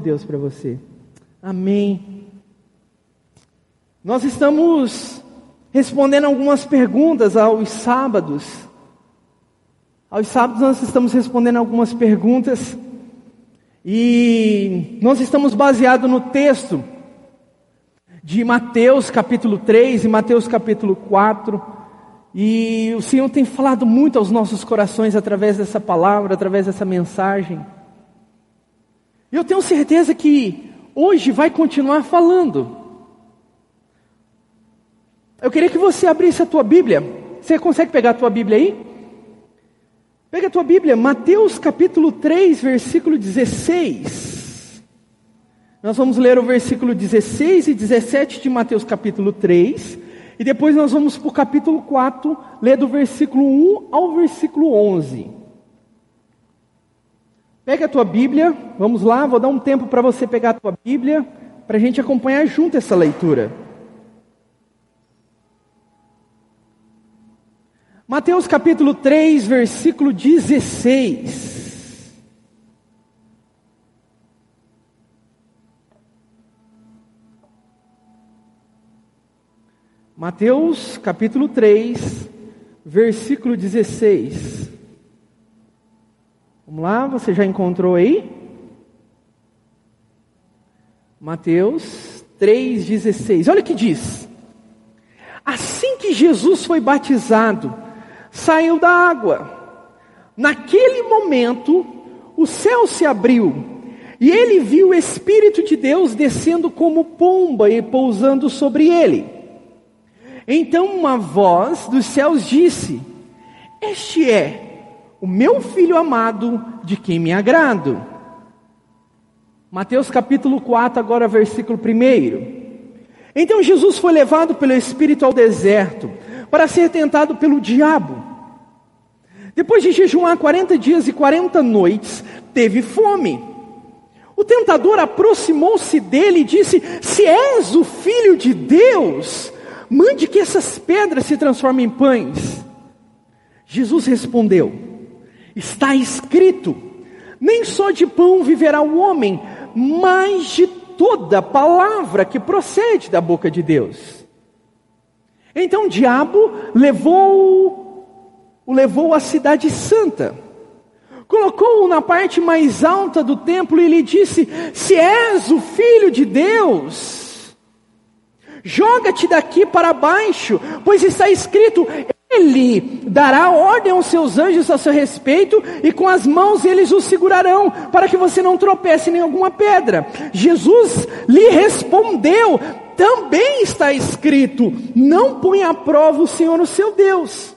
Deus para você. Amém. Nós estamos respondendo algumas perguntas aos sábados. Aos sábados nós estamos respondendo algumas perguntas e nós estamos baseados no texto de Mateus capítulo 3 e Mateus capítulo 4. E o Senhor tem falado muito aos nossos corações através dessa palavra, através dessa mensagem. E eu tenho certeza que hoje vai continuar falando. Eu queria que você abrisse a tua Bíblia. Você consegue pegar a tua Bíblia aí? Pega a tua Bíblia, Mateus capítulo 3, versículo 16. Nós vamos ler o versículo 16 e 17 de Mateus capítulo 3. E depois nós vamos para o capítulo 4, ler do versículo 1 ao versículo 11. Pega a tua Bíblia, vamos lá, vou dar um tempo para você pegar a tua Bíblia, para a gente acompanhar junto essa leitura. Mateus capítulo 3, versículo 16. Mateus capítulo 3, versículo 16. Vamos lá, você já encontrou aí? Mateus 3,16. Olha o que diz. Assim que Jesus foi batizado, saiu da água. Naquele momento, o céu se abriu e ele viu o Espírito de Deus descendo como pomba e pousando sobre ele. Então uma voz dos céus disse: Este é o meu filho amado, de quem me agrado. Mateus capítulo 4, agora versículo 1. Então Jesus foi levado pelo Espírito ao deserto para ser tentado pelo diabo. Depois de jejuar 40 dias e 40 noites, teve fome. O tentador aproximou-se dele e disse: Se és o filho de Deus, mande que essas pedras se transformem em pães. Jesus respondeu: Está escrito: nem só de pão viverá o homem, mas de toda palavra que procede da boca de Deus. Então o diabo levou o levou à cidade santa. Colocou-o na parte mais alta do templo e lhe disse: Se és o filho de Deus, joga-te daqui para baixo, pois está escrito: ele dará ordem aos seus anjos a seu respeito, e com as mãos eles o segurarão, para que você não tropece em alguma pedra. Jesus lhe respondeu: também está escrito: não põe à prova o Senhor, o seu Deus.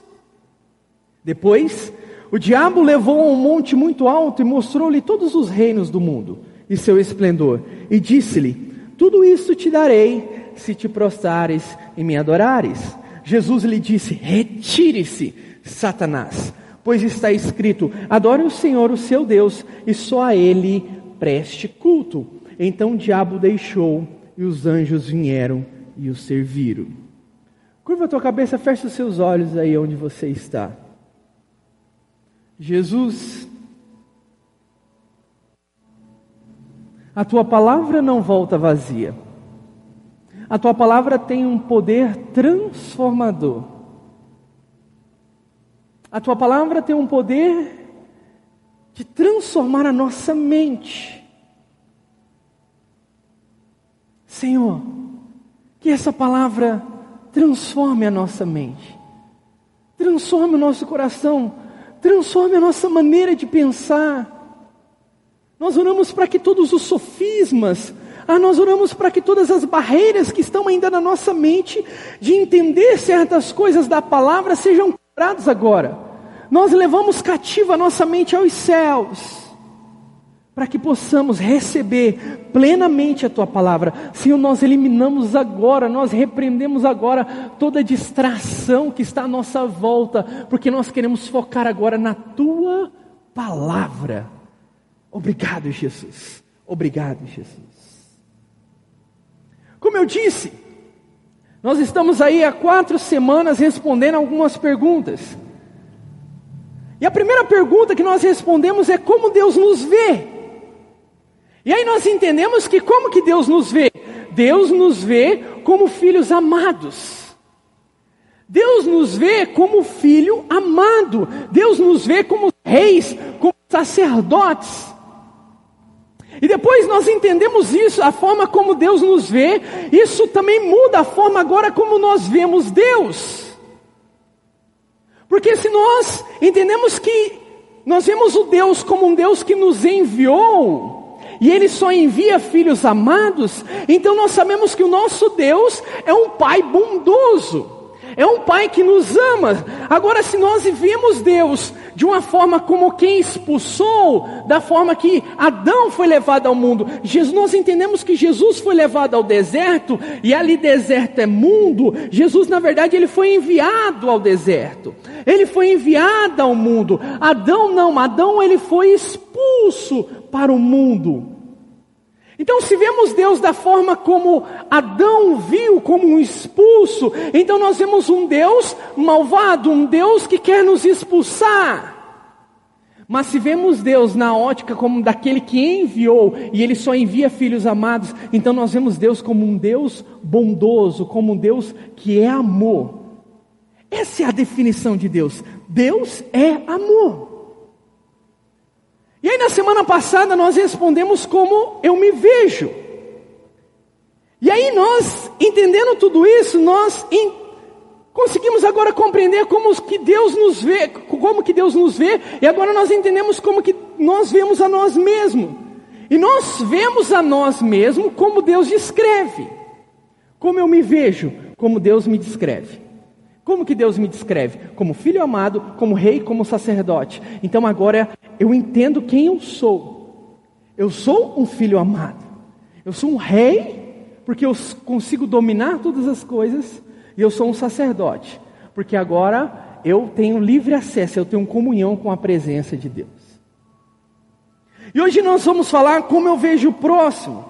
Depois, o diabo levou a um monte muito alto e mostrou-lhe todos os reinos do mundo e seu esplendor, e disse-lhe: Tudo isto te darei se te prostrares e me adorares. Jesus lhe disse: Retire-se, Satanás, pois está escrito: Adore o Senhor, o seu Deus, e só a Ele preste culto. Então o diabo deixou e os anjos vieram e o serviram. Curva a tua cabeça, fecha os seus olhos aí onde você está. Jesus, a tua palavra não volta vazia. A tua palavra tem um poder transformador. A tua palavra tem um poder de transformar a nossa mente. Senhor, que essa palavra transforme a nossa mente, transforme o nosso coração, transforme a nossa maneira de pensar. Nós oramos para que todos os sofismas, ah, nós oramos para que todas as barreiras que estão ainda na nossa mente de entender certas coisas da palavra sejam quebradas agora. Nós levamos cativa a nossa mente aos céus, para que possamos receber plenamente a tua palavra. Senhor, nós eliminamos agora, nós repreendemos agora toda distração que está à nossa volta, porque nós queremos focar agora na tua palavra. Obrigado, Jesus. Obrigado, Jesus. Como eu disse, nós estamos aí há quatro semanas respondendo algumas perguntas. E a primeira pergunta que nós respondemos é como Deus nos vê. E aí nós entendemos que como que Deus nos vê? Deus nos vê como filhos amados. Deus nos vê como filho amado. Deus nos vê como reis, como sacerdotes. E depois nós entendemos isso, a forma como Deus nos vê, isso também muda a forma agora como nós vemos Deus. Porque se nós entendemos que nós vemos o Deus como um Deus que nos enviou, e Ele só envia filhos amados, então nós sabemos que o nosso Deus é um Pai bondoso. É um pai que nos ama. Agora, se nós vivemos Deus de uma forma como quem expulsou, da forma que Adão foi levado ao mundo, Jesus, nós entendemos que Jesus foi levado ao deserto, e ali deserto é mundo. Jesus, na verdade, ele foi enviado ao deserto. Ele foi enviado ao mundo. Adão não, Adão ele foi expulso para o mundo. Então, se vemos Deus da forma como Adão viu, como um expulso, então nós vemos um Deus malvado, um Deus que quer nos expulsar. Mas se vemos Deus na ótica como daquele que enviou, e Ele só envia filhos amados, então nós vemos Deus como um Deus bondoso, como um Deus que é amor. Essa é a definição de Deus. Deus é amor. E aí na semana passada nós respondemos como eu me vejo. E aí nós, entendendo tudo isso, nós in, conseguimos agora compreender como que Deus nos vê, como que Deus nos vê, e agora nós entendemos como que nós vemos a nós mesmos. E nós vemos a nós mesmos como Deus descreve. Como eu me vejo, como Deus me descreve. Como que Deus me descreve? Como filho amado, como rei, como sacerdote. Então agora eu entendo quem eu sou. Eu sou um filho amado. Eu sou um rei, porque eu consigo dominar todas as coisas. E eu sou um sacerdote, porque agora eu tenho livre acesso, eu tenho comunhão com a presença de Deus. E hoje nós vamos falar como eu vejo o próximo.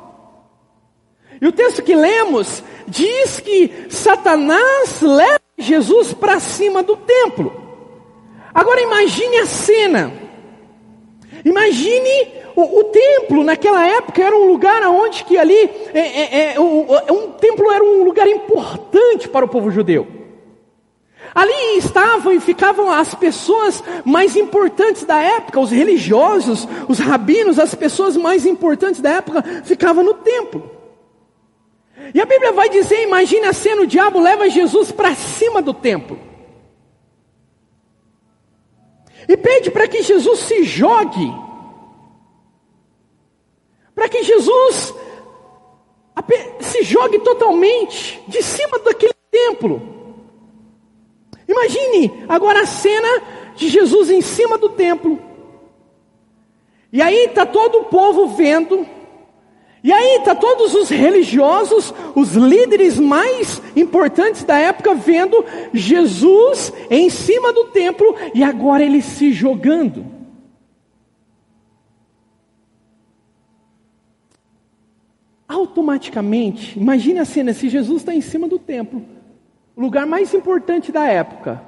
E o texto que lemos diz que Satanás leva Jesus para cima do templo. Agora imagine a cena. Imagine o, o, templo naquela época era um lugar onde que ali é, é, é, o, um templo era um lugar importante para o povo judeu. Ali estavam e ficavam as pessoas mais importantes da época, os religiosos, os rabinos, as pessoas mais importantes da época ficavam no templo. E a Bíblia vai dizer: imagine a cena, o diabo leva Jesus para cima do templo. E pede para que Jesus se jogue. Para que Jesus se jogue totalmente de cima daquele templo. Imagine agora a cena de Jesus em cima do templo. E aí está todo o povo vendo e aí está todos os religiosos, os líderes mais importantes da época vendo Jesus em cima do templo e agora ele se jogando. Automaticamente, imagine a cena, se Jesus está em cima do templo, o lugar mais importante da época,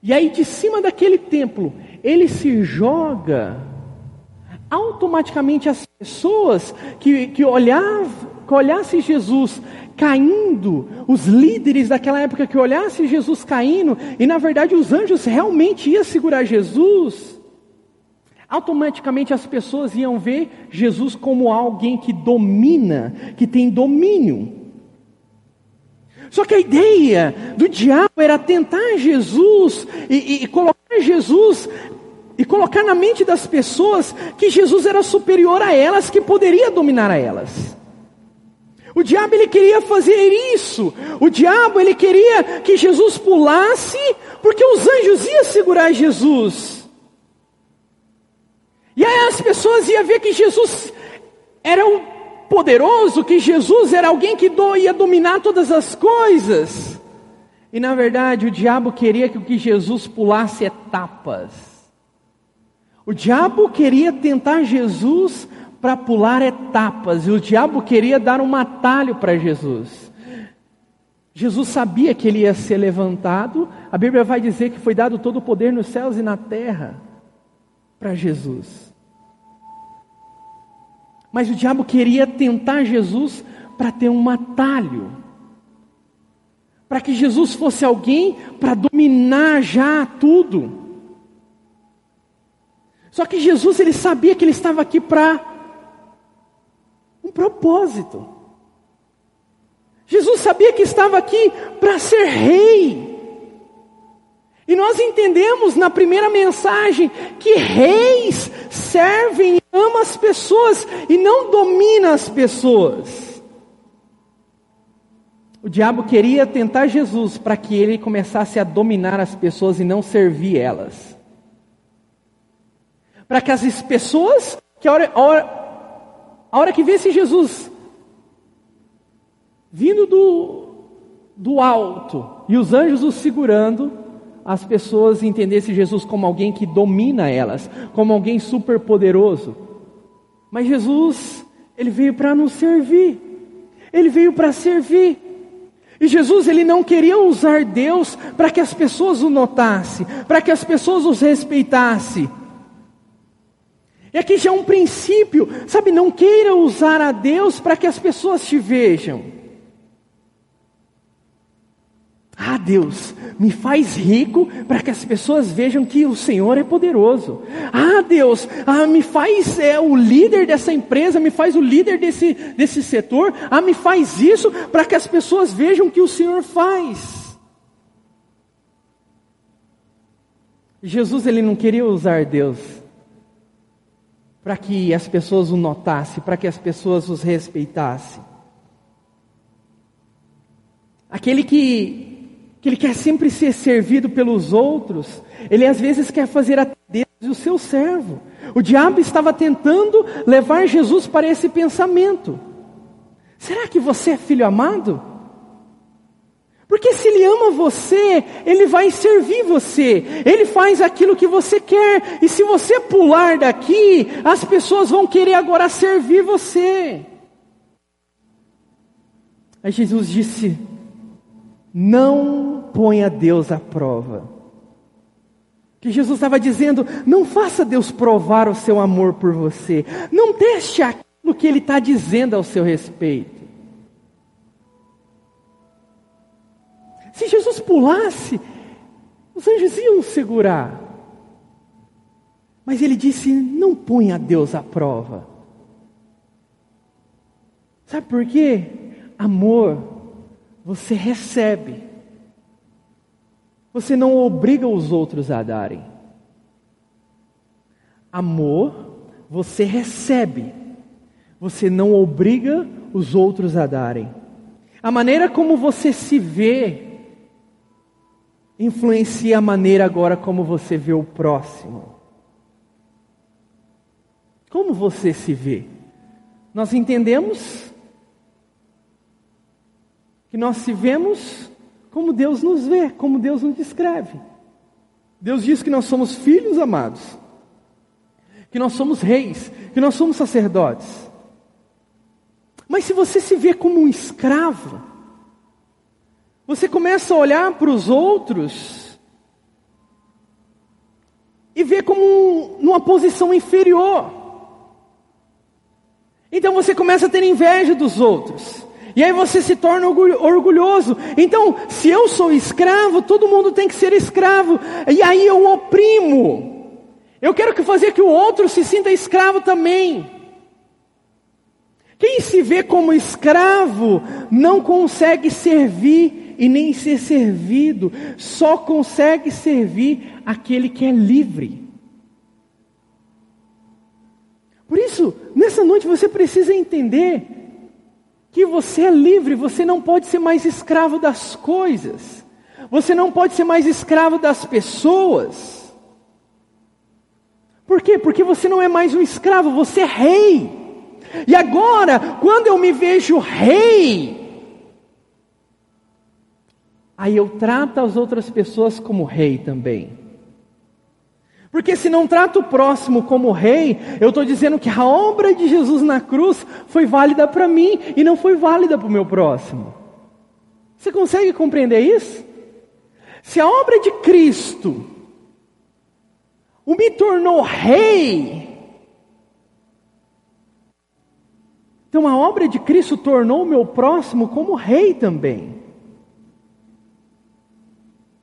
e aí de cima daquele templo, ele se joga automaticamente as pessoas que, que, olhavam, que olhassem Jesus caindo, os líderes daquela época que olhassem Jesus caindo, e na verdade os anjos realmente iam segurar Jesus, automaticamente as pessoas iam ver Jesus como alguém que domina, que tem domínio. Só que a ideia do diabo era tentar Jesus e, e, e colocar Jesus e colocar na mente das pessoas que Jesus era superior a elas, que poderia dominar a elas. O diabo ele queria fazer isso. O diabo ele queria que Jesus pulasse, porque os anjos iam segurar Jesus. E aí as pessoas iam ver que Jesus era o poderoso, que Jesus era alguém que ia dominar todas as coisas. E na verdade o diabo queria que Jesus pulasse etapas. O diabo queria tentar Jesus para pular etapas, e o diabo queria dar um atalho para Jesus. Jesus sabia que ele ia ser levantado, a Bíblia vai dizer que foi dado todo o poder nos céus e na terra para Jesus. Mas o diabo queria tentar Jesus para ter um atalho. Para que Jesus fosse alguém para dominar já tudo. Só que Jesus ele sabia que ele estava aqui para um propósito. Jesus sabia que estava aqui para ser rei. E nós entendemos na primeira mensagem que reis servem e amam as pessoas e não dominam as pessoas. O diabo queria tentar Jesus para que ele começasse a dominar as pessoas e não servir elas. Para que as pessoas, que a hora, a hora, a hora que visse Jesus vindo do, do alto e os anjos o segurando, as pessoas entendessem Jesus como alguém que domina elas, como alguém super poderoso. Mas Jesus, ele veio para nos servir. Ele veio para servir. E Jesus, ele não queria usar Deus para que as pessoas o notassem, para que as pessoas os respeitassem. E aqui já é um princípio, sabe? Não queira usar a Deus para que as pessoas te vejam. Ah, Deus, me faz rico para que as pessoas vejam que o Senhor é poderoso. Ah, Deus, ah, me faz é, o líder dessa empresa, me faz o líder desse, desse setor. Ah, me faz isso para que as pessoas vejam que o Senhor faz. Jesus ele não queria usar Deus para que as pessoas o notassem, para que as pessoas os respeitassem. Aquele que que ele quer sempre ser servido pelos outros, ele às vezes quer fazer a Deus o seu servo. O diabo estava tentando levar Jesus para esse pensamento. Será que você é filho amado? Porque se ele ama você, ele vai servir você. Ele faz aquilo que você quer. E se você pular daqui, as pessoas vão querer agora servir você. Aí Jesus disse: não ponha Deus à prova. Que Jesus estava dizendo: não faça Deus provar o seu amor por você. Não teste aquilo que Ele está dizendo ao seu respeito. Se Jesus pulasse, os anjos iam segurar. Mas ele disse: não ponha Deus à prova. Sabe por quê? Amor você recebe. Você não obriga os outros a darem. Amor, você recebe. Você não obriga os outros a darem. A maneira como você se vê influencia a maneira agora como você vê o próximo. Como você se vê? Nós entendemos que nós se vemos como Deus nos vê, como Deus nos descreve. Deus diz que nós somos filhos amados, que nós somos reis, que nós somos sacerdotes. Mas se você se vê como um escravo, você começa a olhar para os outros e ver como um, numa posição inferior. Então você começa a ter inveja dos outros. E aí você se torna orgulhoso. Então, se eu sou escravo, todo mundo tem que ser escravo. E aí eu oprimo. Eu quero que fazer que o outro se sinta escravo também. Quem se vê como escravo não consegue servir e nem ser servido, só consegue servir aquele que é livre. Por isso, nessa noite você precisa entender que você é livre, você não pode ser mais escravo das coisas, você não pode ser mais escravo das pessoas. Por quê? Porque você não é mais um escravo, você é rei. E agora, quando eu me vejo rei, aí eu trato as outras pessoas como rei também. Porque se não trato o próximo como rei, eu estou dizendo que a obra de Jesus na cruz foi válida para mim e não foi válida para o meu próximo. Você consegue compreender isso? Se a obra de Cristo o me tornou rei, Então a obra de Cristo tornou o meu próximo como rei também.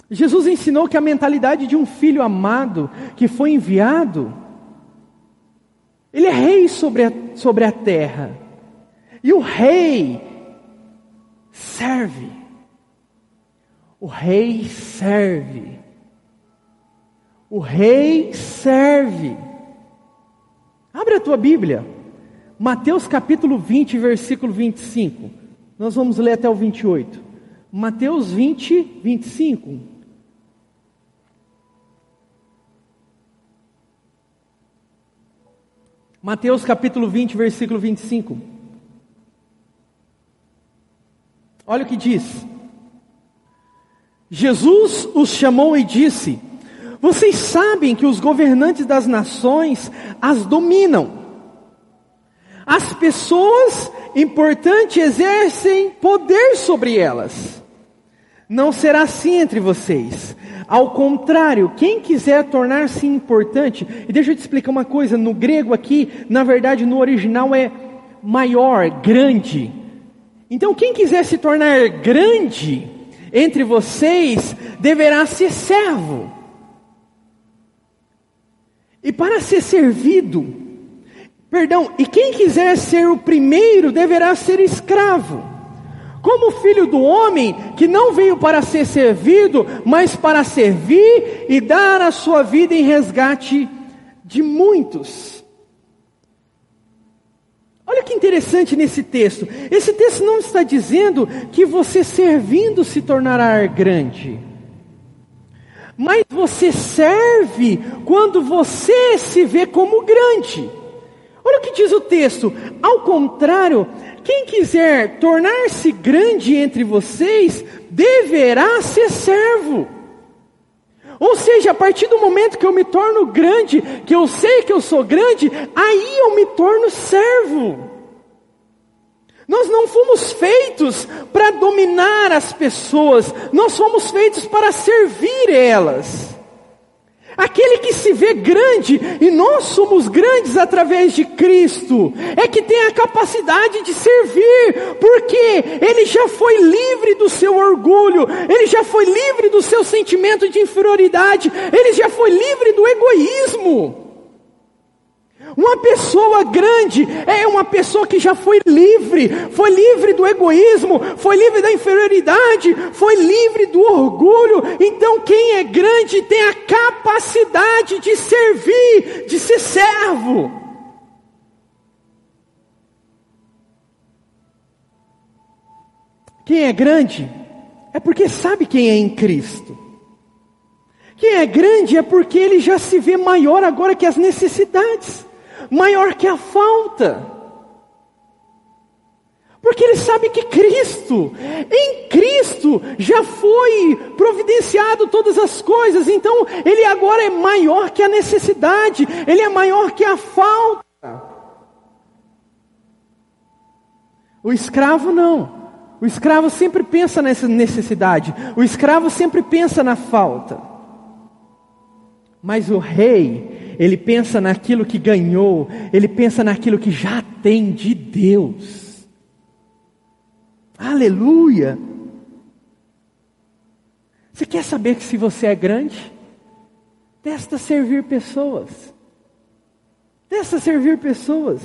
Jesus ensinou que a mentalidade de um filho amado que foi enviado, ele é rei sobre a, sobre a terra. E o rei serve. O rei serve. O rei serve. Abre a tua Bíblia. Mateus capítulo 20, versículo 25. Nós vamos ler até o 28. Mateus 20, 25. Mateus capítulo 20, versículo 25. Olha o que diz. Jesus os chamou e disse: Vocês sabem que os governantes das nações as dominam as pessoas importantes exercem poder sobre elas. Não será assim entre vocês. Ao contrário, quem quiser tornar-se importante, e deixa eu te explicar uma coisa: no grego aqui, na verdade, no original é maior, grande. Então, quem quiser se tornar grande entre vocês, deverá ser servo. E para ser servido, Perdão, e quem quiser ser o primeiro deverá ser escravo. Como filho do homem que não veio para ser servido, mas para servir e dar a sua vida em resgate de muitos. Olha que interessante nesse texto. Esse texto não está dizendo que você servindo se tornará grande. Mas você serve quando você se vê como grande. Olha o que diz o texto. Ao contrário, quem quiser tornar-se grande entre vocês, deverá ser servo. Ou seja, a partir do momento que eu me torno grande, que eu sei que eu sou grande, aí eu me torno servo. Nós não fomos feitos para dominar as pessoas, nós fomos feitos para servir elas. Aquele que se vê grande, e nós somos grandes através de Cristo, é que tem a capacidade de servir, porque ele já foi livre do seu orgulho, ele já foi livre do seu sentimento de inferioridade, ele já foi livre do egoísmo. Uma pessoa grande é uma pessoa que já foi livre, foi livre do egoísmo, foi livre da inferioridade, foi livre do orgulho. Então, quem é grande tem a capacidade de servir, de ser servo. Quem é grande é porque sabe quem é em Cristo. Quem é grande é porque ele já se vê maior agora que as necessidades maior que a falta. Porque ele sabe que Cristo, em Cristo, já foi providenciado todas as coisas, então ele agora é maior que a necessidade, ele é maior que a falta. O escravo não. O escravo sempre pensa nessa necessidade, o escravo sempre pensa na falta. Mas o rei, ele pensa naquilo que ganhou, ele pensa naquilo que já tem de Deus. Aleluia! Você quer saber que se você é grande? Testa servir pessoas. Testa servir pessoas.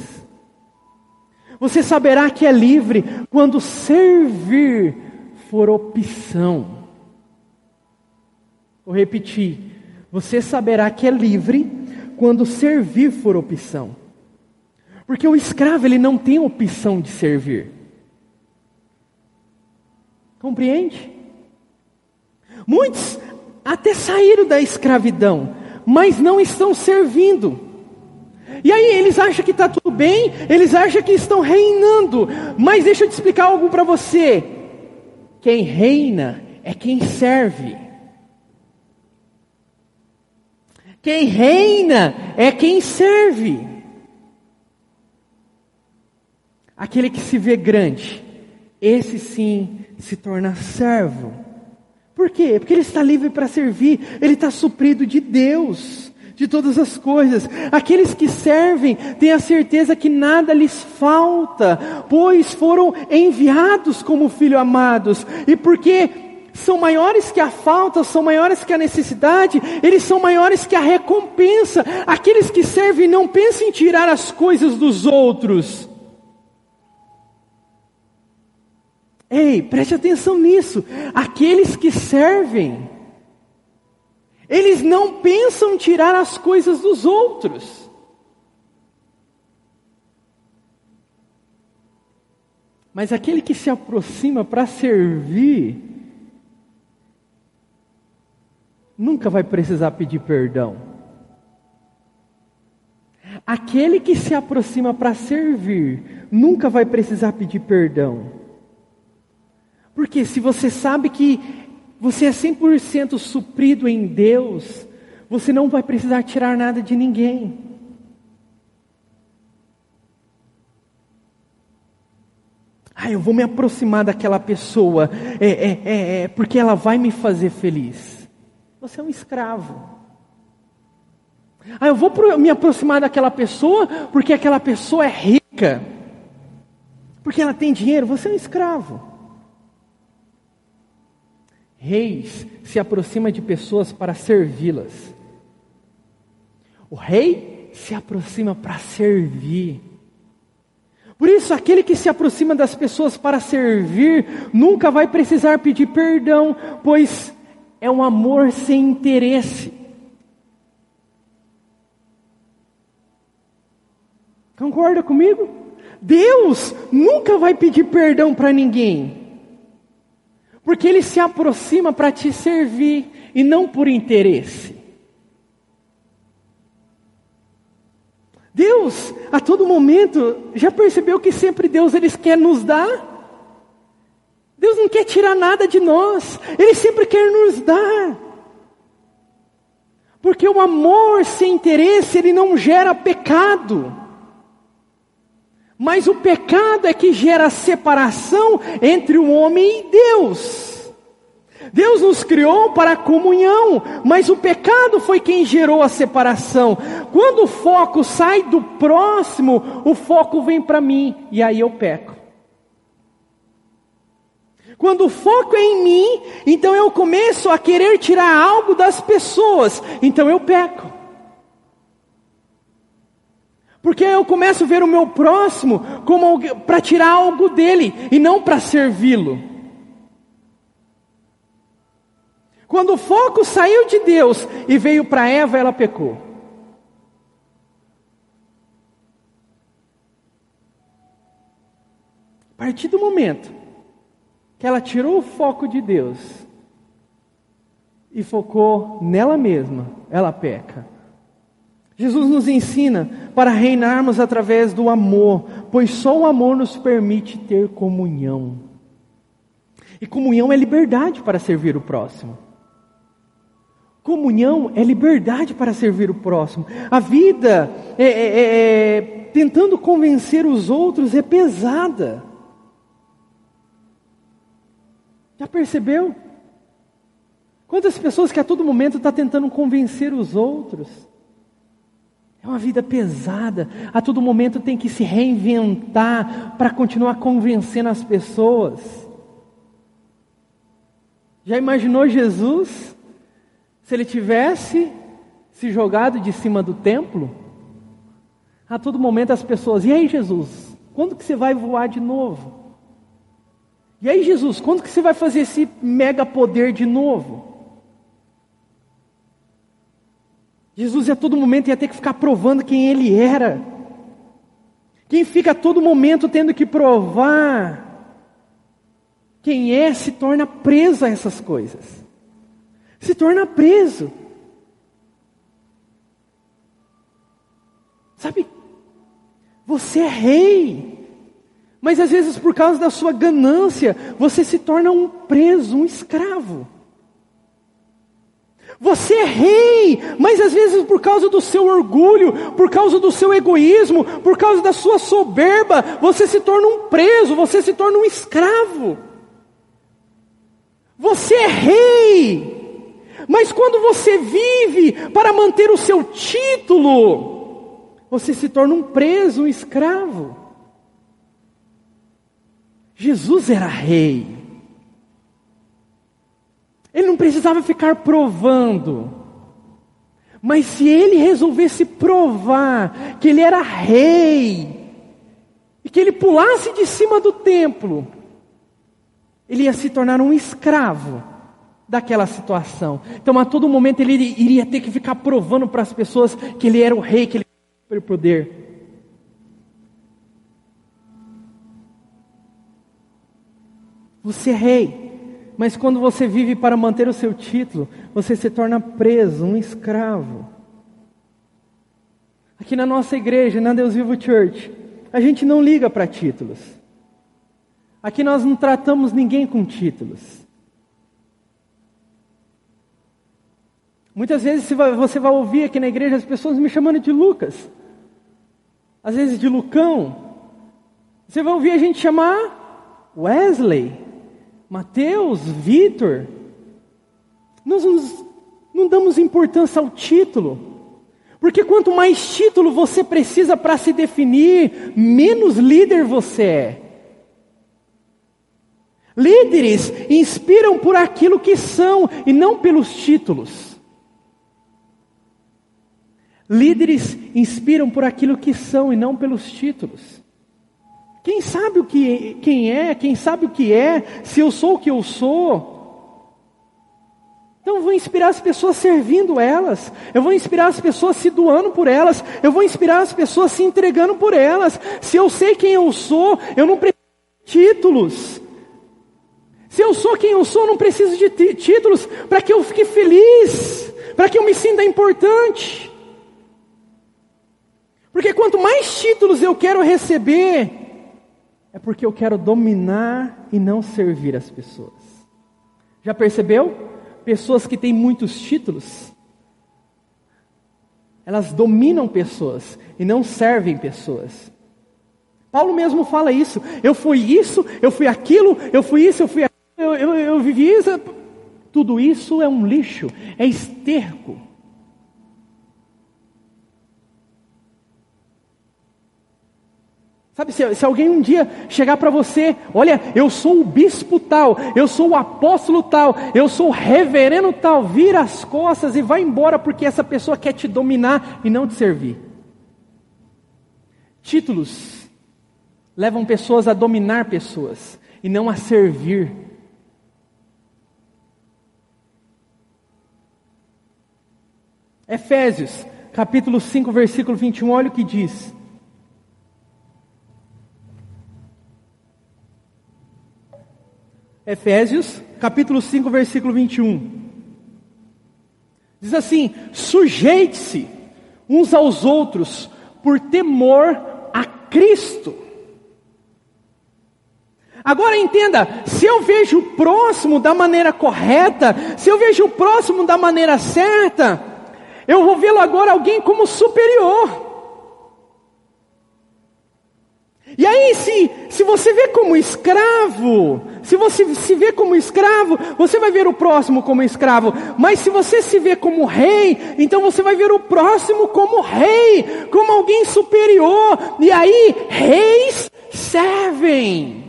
Você saberá que é livre quando servir for opção. Vou repetir. Você saberá que é livre quando servir for opção. Porque o escravo ele não tem opção de servir. Compreende? Muitos até saíram da escravidão, mas não estão servindo. E aí eles acham que está tudo bem, eles acham que estão reinando. Mas deixa eu te explicar algo para você. Quem reina é quem serve. Quem reina é quem serve. Aquele que se vê grande, esse sim se torna servo. Por quê? Porque ele está livre para servir, ele está suprido de Deus. de todas as coisas. Aqueles que servem têm a certeza que nada lhes falta, pois foram enviados como filhos amados, e porque são maiores que a falta, são maiores que a necessidade, eles são maiores que a recompensa. Aqueles que servem não pensam em tirar as coisas dos outros. Ei, preste atenção nisso. Aqueles que servem eles não pensam tirar as coisas dos outros. Mas aquele que se aproxima para servir, nunca vai precisar pedir perdão. Aquele que se aproxima para servir, nunca vai precisar pedir perdão. Porque se você sabe que você é 100% suprido em Deus, você não vai precisar tirar nada de ninguém. Ah, eu vou me aproximar daquela pessoa, é, é, é, é, porque ela vai me fazer feliz. Você é um escravo. Ah, eu vou me aproximar daquela pessoa porque aquela pessoa é rica, porque ela tem dinheiro. Você é um escravo. Reis se aproxima de pessoas para servi-las. O rei se aproxima para servir. Por isso, aquele que se aproxima das pessoas para servir nunca vai precisar pedir perdão, pois é um amor sem interesse. Concorda comigo? Deus nunca vai pedir perdão para ninguém. Porque ele se aproxima para te servir e não por interesse. Deus, a todo momento, já percebeu que sempre Deus ele quer nos dar? Deus não quer tirar nada de nós, Ele sempre quer nos dar. Porque o amor sem interesse, ele não gera pecado. Mas o pecado é que gera separação entre o homem e Deus. Deus nos criou para a comunhão, mas o pecado foi quem gerou a separação. Quando o foco sai do próximo, o foco vem para mim e aí eu peco. Quando o foco é em mim, então eu começo a querer tirar algo das pessoas, então eu peco. Porque eu começo a ver o meu próximo como para tirar algo dele e não para servi-lo. Quando o foco saiu de Deus e veio para Eva, ela pecou. A partir do momento que ela tirou o foco de Deus e focou nela mesma, ela peca. Jesus nos ensina para reinarmos através do amor, pois só o amor nos permite ter comunhão. E comunhão é liberdade para servir o próximo. Comunhão é liberdade para servir o próximo. A vida é, é, é, é tentando convencer os outros é pesada. Já percebeu? Quantas pessoas que a todo momento estão tá tentando convencer os outros? É uma vida pesada, a todo momento tem que se reinventar para continuar convencendo as pessoas. Já imaginou Jesus se ele tivesse se jogado de cima do templo? A todo momento as pessoas, e aí Jesus, quando que você vai voar de novo? E aí Jesus, quando que você vai fazer esse mega poder de novo? Jesus a todo momento ia ter que ficar provando quem ele era. Quem fica a todo momento tendo que provar quem é, se torna preso a essas coisas. Se torna preso. Sabe, você é rei, mas às vezes por causa da sua ganância, você se torna um preso, um escravo. Você é rei, mas às vezes por causa do seu orgulho, por causa do seu egoísmo, por causa da sua soberba, você se torna um preso, você se torna um escravo. Você é rei, Mas quando você vive para manter o seu título, você se torna um preso, um escravo. Jesus era rei. Ele não precisava ficar provando. Mas se ele resolvesse provar que ele era rei, e que ele pulasse de cima do templo, ele ia se tornar um escravo daquela situação. Então, a todo momento, ele iria ter que ficar provando para as pessoas que ele era o rei, que ele era o poder. Você é rei, mas quando você vive para manter o seu título, você se torna preso, um escravo. Aqui na nossa igreja, na Deus Vivo Church, a gente não liga para títulos. Aqui nós não tratamos ninguém com títulos. Muitas vezes você vai ouvir aqui na igreja as pessoas me chamando de Lucas, às vezes de Lucão. Você vai ouvir a gente chamar Wesley, Mateus, Vitor, nós não damos importância ao título, porque quanto mais título você precisa para se definir, menos líder você é. Líderes inspiram por aquilo que são e não pelos títulos. Líderes inspiram por aquilo que são e não pelos títulos. Quem sabe o que quem é, quem sabe o que é, se eu sou o que eu sou. Então eu vou inspirar as pessoas servindo elas, eu vou inspirar as pessoas se doando por elas, eu vou inspirar as pessoas se entregando por elas. Se eu sei quem eu sou, eu não preciso de títulos. Se eu sou quem eu sou, eu não preciso de títulos para que eu fique feliz, para que eu me sinta importante. Porque quanto mais títulos eu quero receber, é porque eu quero dominar e não servir as pessoas. Já percebeu? Pessoas que têm muitos títulos, elas dominam pessoas e não servem pessoas. Paulo mesmo fala isso. Eu fui isso, eu fui aquilo, eu fui isso, eu fui aquilo, eu, eu, eu vivi isso. Tudo isso é um lixo, é esterco. Sabe, se, se, alguém um dia chegar para você, olha, eu sou o bispo tal, eu sou o apóstolo tal, eu sou o reverendo tal, vira as costas e vai embora porque essa pessoa quer te dominar e não te servir. Títulos levam pessoas a dominar pessoas e não a servir. Efésios, capítulo 5, versículo 21, olha o que diz. Efésios, capítulo 5, versículo 21. Diz assim: sujeite-se uns aos outros por temor a Cristo. Agora entenda, se eu vejo o próximo da maneira correta, se eu vejo o próximo da maneira certa, eu vou vê-lo agora alguém como superior. E aí, se, se você vê como escravo, se você se vê como escravo, você vai ver o próximo como escravo. Mas se você se vê como rei, então você vai ver o próximo como rei, como alguém superior. E aí, reis servem.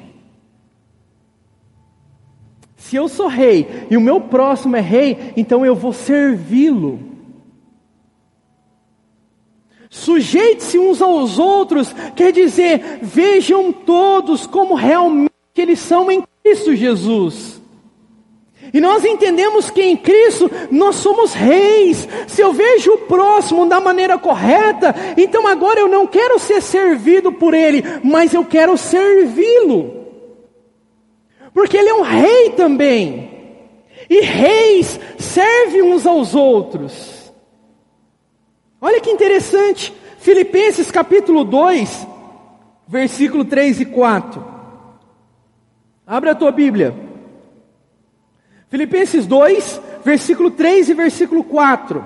Se eu sou rei e o meu próximo é rei, então eu vou servi-lo. Sujeite-se uns aos outros, quer dizer, vejam todos como realmente eles são em Cristo Jesus. E nós entendemos que em Cristo nós somos reis. Se eu vejo o próximo da maneira correta, então agora eu não quero ser servido por ele, mas eu quero servi-lo. Porque ele é um rei também. E reis servem uns aos outros. Olha que interessante, Filipenses capítulo 2, versículo 3 e 4. Abra a tua Bíblia. Filipenses 2, versículo 3 e versículo 4.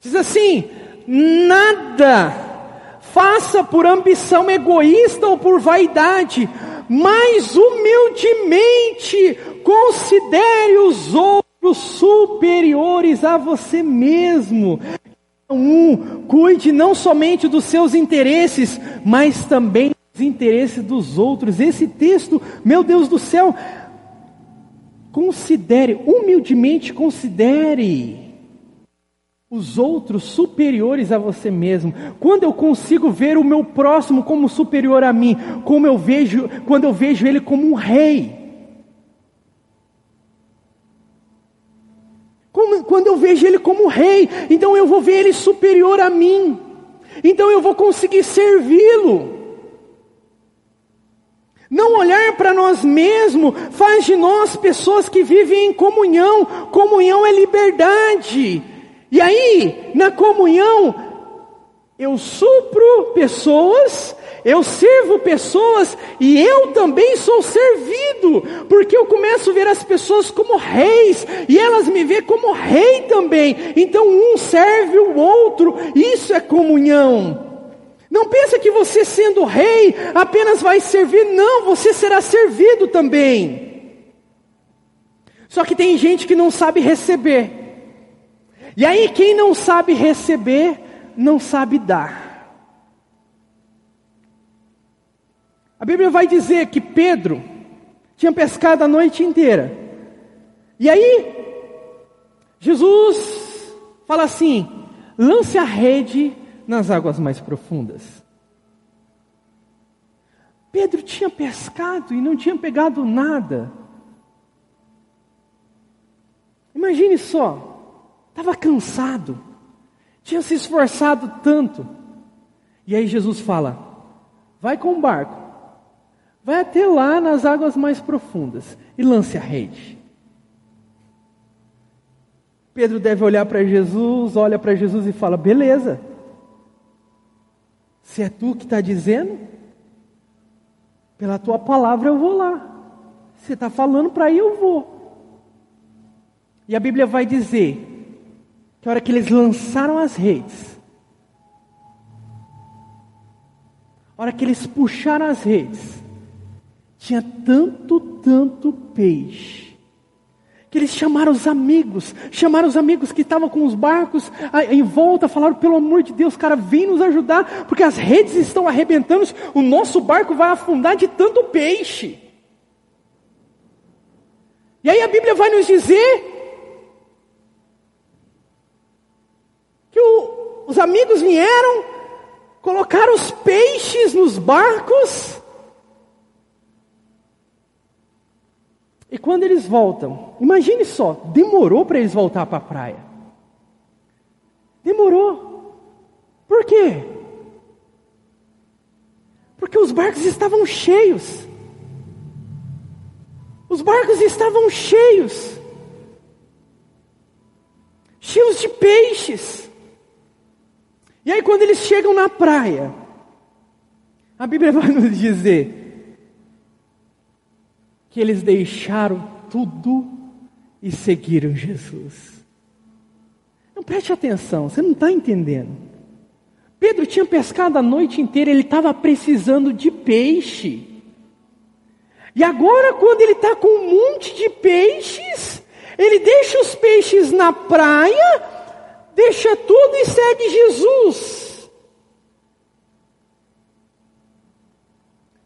Diz assim: nada faça por ambição egoísta ou por vaidade, mais humildemente considere os outros superiores a você mesmo. Um, cuide não somente dos seus interesses, mas também dos interesses dos outros. Esse texto, meu Deus do céu, considere, humildemente considere os outros superiores a você mesmo. Quando eu consigo ver o meu próximo como superior a mim, como eu vejo, quando eu vejo ele como um rei. Quando eu vejo ele como rei, então eu vou ver ele superior a mim. Então eu vou conseguir servi-lo. Não olhar para nós mesmos faz de nós pessoas que vivem em comunhão. Comunhão é liberdade. E aí, na comunhão, eu supro pessoas, eu sirvo pessoas e eu também sou servido, porque eu começo a ver as pessoas como reis e elas me veem como rei também. Então um serve o outro, isso é comunhão. Não pensa que você sendo rei apenas vai servir, não, você será servido também. Só que tem gente que não sabe receber. E aí quem não sabe receber, não sabe dar. A Bíblia vai dizer que Pedro tinha pescado a noite inteira. E aí Jesus fala assim: lance a rede nas águas mais profundas. Pedro tinha pescado e não tinha pegado nada. Imagine só, estava cansado, tinha se esforçado tanto. E aí Jesus fala: vai com o barco, vai até lá nas águas mais profundas e lance a rede. Pedro deve olhar para Jesus, olha para Jesus e fala: beleza. Se é tu que está dizendo, pela tua palavra eu vou lá. Você está falando para ir, eu vou. E a Bíblia vai dizer que a hora que eles lançaram as redes, a hora que eles puxaram as redes, tinha tanto, tanto peixe que eles chamaram os amigos, chamaram os amigos que estavam com os barcos em volta, falaram: pelo amor de Deus, cara, vem nos ajudar, porque as redes estão arrebentando, o nosso barco vai afundar de tanto peixe. E aí a Bíblia vai nos dizer que o, os amigos vieram, colocaram os peixes nos barcos, E quando eles voltam, imagine só, demorou para eles voltar para a praia. Demorou. Por quê? Porque os barcos estavam cheios. Os barcos estavam cheios. Cheios de peixes. E aí, quando eles chegam na praia, a Bíblia vai nos dizer que eles deixaram tudo e seguiram Jesus. Não preste atenção, você não está entendendo. Pedro tinha pescado a noite inteira, ele estava precisando de peixe. E agora, quando ele está com um monte de peixes, ele deixa os peixes na praia, deixa tudo e segue Jesus.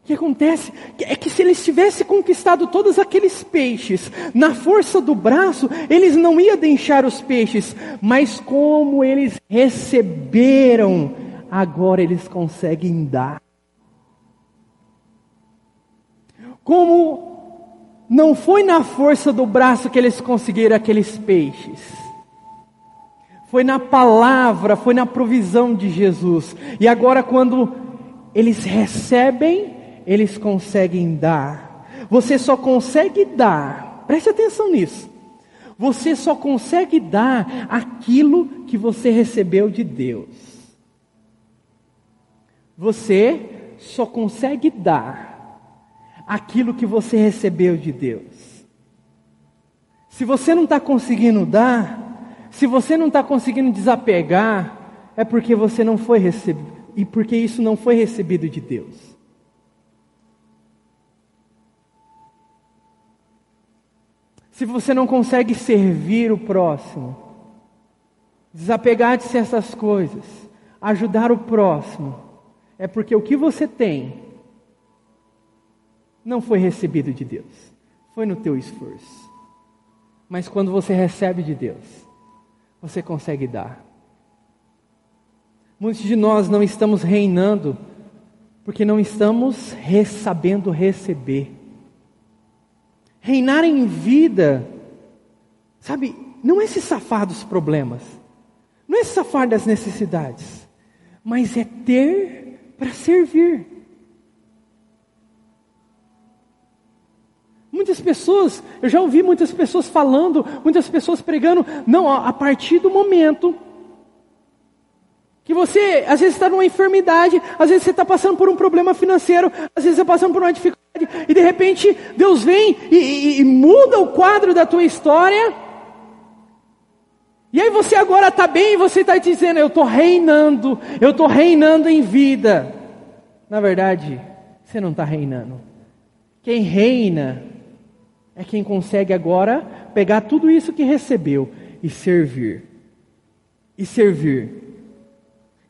O que acontece? É que se eles tivessem conquistado todos aqueles peixes, na força do braço, eles não iam deixar os peixes, mas como eles receberam, agora eles conseguem dar. Como não foi na força do braço que eles conseguiram aqueles peixes, foi na palavra, foi na provisão de Jesus, e agora quando eles recebem, eles conseguem dar. Você só consegue dar, preste atenção nisso. Você só consegue dar aquilo que você recebeu de Deus. Você só consegue dar aquilo que você recebeu de Deus. Se você não está conseguindo dar, se você não está conseguindo desapegar, é porque você não foi recebido, e porque isso não foi recebido de Deus. Se você não consegue servir o próximo, desapegar de certas coisas, ajudar o próximo, é porque o que você tem não foi recebido de Deus, foi no teu esforço. Mas quando você recebe de Deus, você consegue dar. Muitos de nós não estamos reinando porque não estamos sabendo receber. Reinar em vida, sabe, não é se safar dos problemas, não é se safar das necessidades, mas é ter para servir. Muitas pessoas, eu já ouvi muitas pessoas falando, muitas pessoas pregando, não, a partir do momento que você, às vezes, está numa enfermidade, às vezes você está passando por um problema financeiro, às vezes você está passando por uma dificuldade, e de repente Deus vem e, e, e muda o quadro da tua história. E aí você agora está bem e você está dizendo, eu estou reinando, eu estou reinando em vida. Na verdade, você não está reinando. Quem reina é quem consegue agora pegar tudo isso que recebeu e servir. E servir.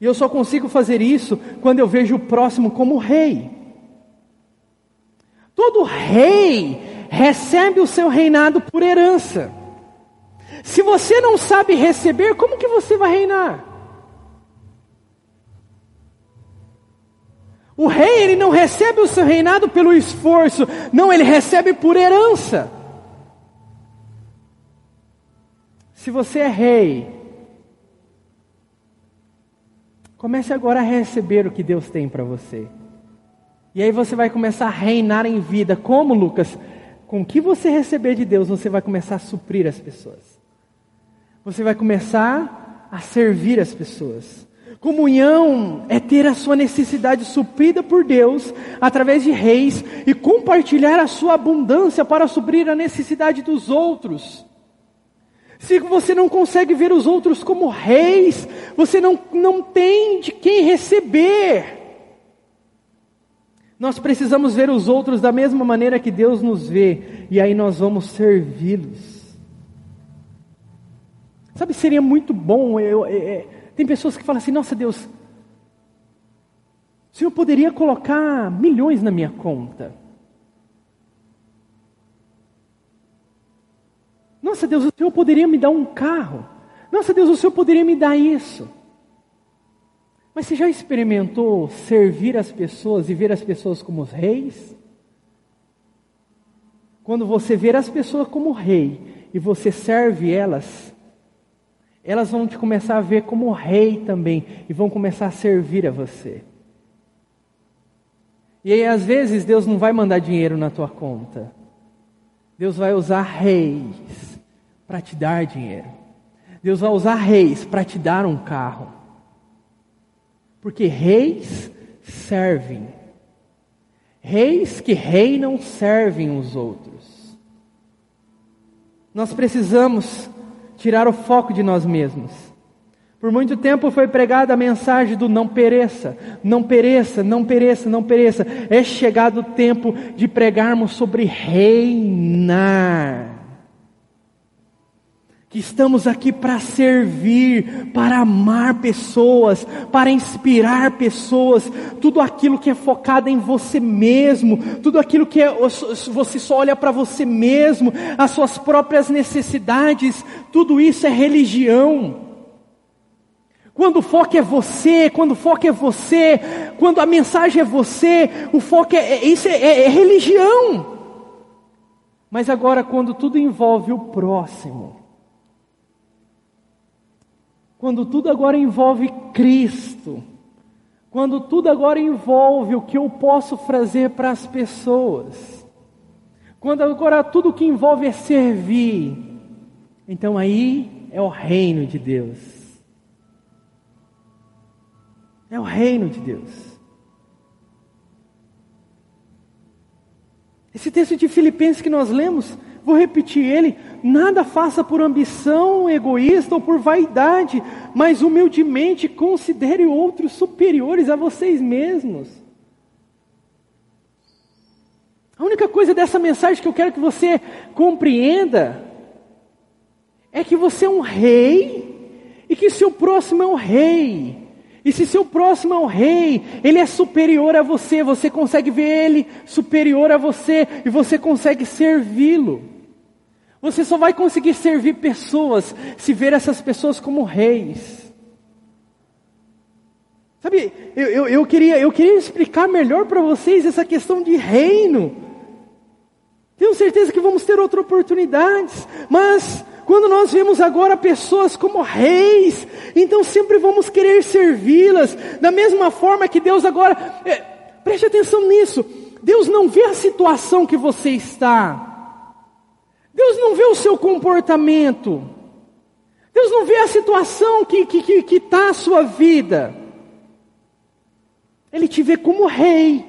E eu só consigo fazer isso quando eu vejo o próximo como rei. Todo rei recebe o seu reinado por herança. Se você não sabe receber, como que você vai reinar? O rei, ele não recebe o seu reinado pelo esforço, não, ele recebe por herança. Se você é rei, Comece agora a receber o que Deus tem para você. E aí você vai começar a reinar em vida. Como, Lucas? Com o que você receber de Deus, você vai começar a suprir as pessoas. Você vai começar a servir as pessoas. Comunhão é ter a sua necessidade suprida por Deus através de reis e compartilhar a sua abundância para suprir a necessidade dos outros. Se você não consegue ver os outros como reis, você não, não tem de quem receber. Nós precisamos ver os outros da mesma maneira que Deus nos vê, e aí nós vamos servi-los. Sabe, seria muito bom. Eu, eu, eu, tem pessoas que falam assim: Nossa Deus, o Senhor poderia colocar milhões na minha conta. Nossa Deus, o Senhor poderia me dar um carro. Nossa Deus, o Senhor poderia me dar isso. Mas você já experimentou servir as pessoas e ver as pessoas como os reis? Quando você ver as pessoas como rei e você serve elas, elas vão te começar a ver como rei também e vão começar a servir a você. E aí, às vezes, Deus não vai mandar dinheiro na tua conta. Deus vai usar reis para te dar dinheiro. Deus vai usar reis para te dar um carro. Porque reis servem. Reis que reinam servem os outros. Nós precisamos tirar o foco de nós mesmos. Por muito tempo foi pregada a mensagem do não pereça, não pereça, não pereça, não pereça. É chegado o tempo de pregarmos sobre reinar. Que estamos aqui para servir, para amar pessoas, para inspirar pessoas, tudo aquilo que é focado em você mesmo, tudo aquilo que é, você só olha para você mesmo, as suas próprias necessidades, tudo isso é religião. Quando o foco é você, quando o foco é você, quando a mensagem é você, o foco é, é isso é, é, é religião. Mas agora, quando tudo envolve o próximo, quando tudo agora envolve Cristo, quando tudo agora envolve o que eu posso fazer para as pessoas, quando agora tudo que envolve é servir, então aí é o reino de Deus. É o reino de Deus. Esse texto de Filipenses que nós lemos, vou repetir ele: nada faça por ambição egoísta ou por vaidade, mas humildemente considere outros superiores a vocês mesmos. A única coisa dessa mensagem que eu quero que você compreenda é que você é um rei e que seu próximo é um rei. E se seu próximo é um rei, ele é superior a você, você consegue ver ele superior a você e você consegue servi-lo. Você só vai conseguir servir pessoas se ver essas pessoas como reis. Sabe, eu, eu, eu queria, eu queria explicar melhor para vocês essa questão de reino. Tenho certeza que vamos ter outras oportunidades, mas quando nós vemos agora pessoas como reis, então sempre vamos querer servi-las, da mesma forma que Deus agora, é, preste atenção nisso, Deus não vê a situação que você está, Deus não vê o seu comportamento, Deus não vê a situação que está que, que, que tá a sua vida, Ele te vê como rei.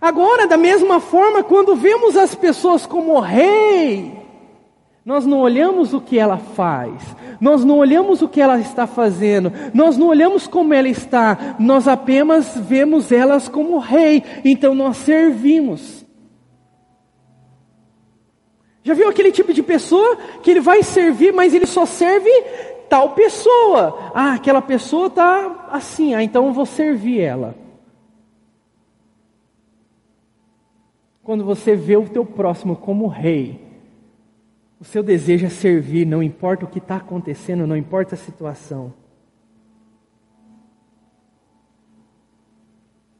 Agora, da mesma forma, quando vemos as pessoas como rei, nós não olhamos o que ela faz, nós não olhamos o que ela está fazendo, nós não olhamos como ela está, nós apenas vemos elas como rei, então nós servimos. Já viu aquele tipo de pessoa que ele vai servir, mas ele só serve tal pessoa? Ah, aquela pessoa está assim, ah, então eu vou servir ela. Quando você vê o teu próximo como rei, o seu desejo é servir, não importa o que está acontecendo, não importa a situação.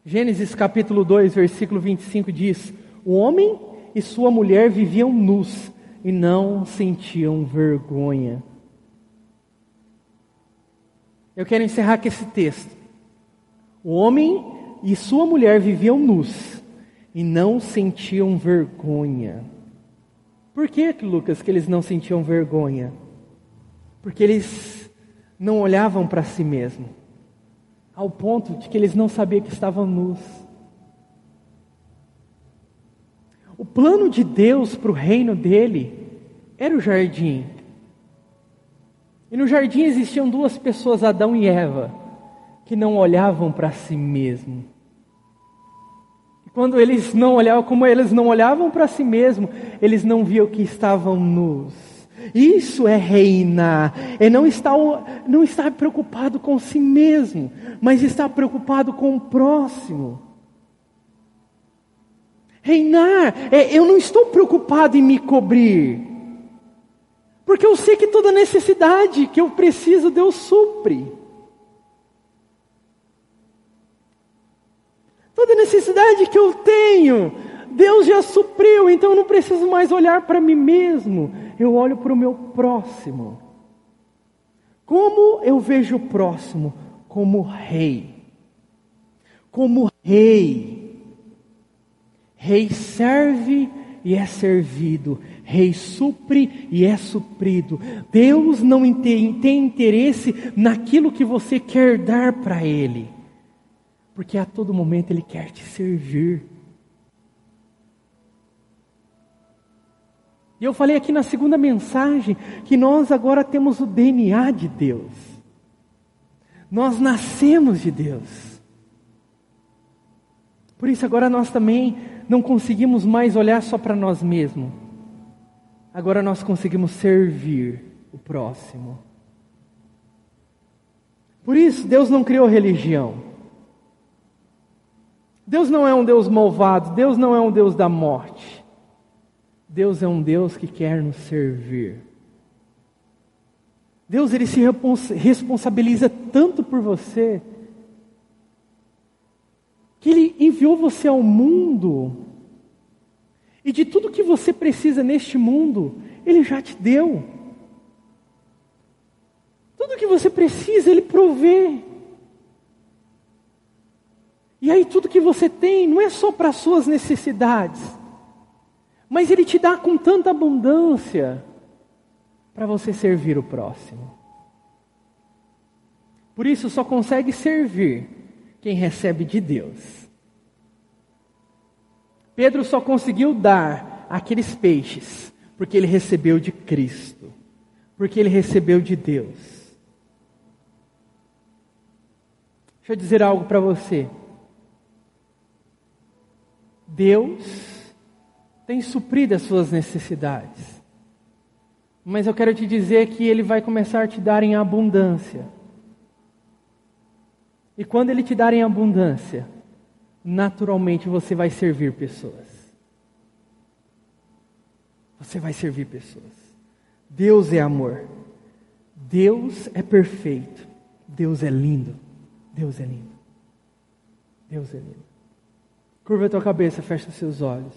Gênesis capítulo 2, versículo 25 diz: O homem e sua mulher viviam nus e não sentiam vergonha. Eu quero encerrar com esse texto. O homem e sua mulher viviam nus e não sentiam vergonha. Por que, Lucas, que eles não sentiam vergonha? Porque eles não olhavam para si mesmos, ao ponto de que eles não sabiam que estavam nus. O plano de Deus para o reino dele era o jardim. E no jardim existiam duas pessoas, Adão e Eva, que não olhavam para si mesmos quando eles não olhavam, como eles não olhavam para si mesmos, eles não viam que estavam nus. Isso é reinar, é não estar, não estar preocupado com si mesmo, mas estar preocupado com o próximo. Reinar, é, eu não estou preocupado em me cobrir, porque eu sei que toda necessidade que eu preciso, Deus supre. Toda necessidade que eu tenho, Deus já supriu, então eu não preciso mais olhar para mim mesmo, eu olho para o meu próximo. Como eu vejo o próximo? Como rei. Como rei. Rei serve e é servido. Rei supre e é suprido. Deus não tem, interesse naquilo que você quer dar para Ele porque a todo momento Ele quer te servir. E eu falei aqui na segunda mensagem que nós agora temos o DNA de Deus. Nós nascemos de Deus. Por isso agora nós também não conseguimos mais olhar só para nós mesmos. Agora nós conseguimos servir o próximo. Por isso Deus não criou religião. Deus não é um Deus malvado, Deus não é um Deus da morte. Deus é um Deus que quer nos servir. Deus ele se responsabiliza tanto por você que ele enviou você ao mundo. E de tudo que você precisa neste mundo, ele já te deu. Tudo que você precisa, ele provê. E aí tudo que você tem não é só para suas necessidades, mas Ele te dá com tanta abundância para você servir o próximo. Por isso só consegue servir quem recebe de Deus. Pedro só conseguiu dar aqueles peixes porque ele recebeu de Cristo, porque ele recebeu de Deus. Deixa eu dizer algo para você. Deus tem suprido as suas necessidades. Mas eu quero te dizer que Ele vai começar a te dar em abundância. E quando Ele te dar em abundância, naturalmente você vai servir pessoas. Você vai servir pessoas. Deus é amor. Deus é perfeito. Deus é lindo. Deus é lindo. Deus é lindo. Curva a tua cabeça, fecha seus olhos.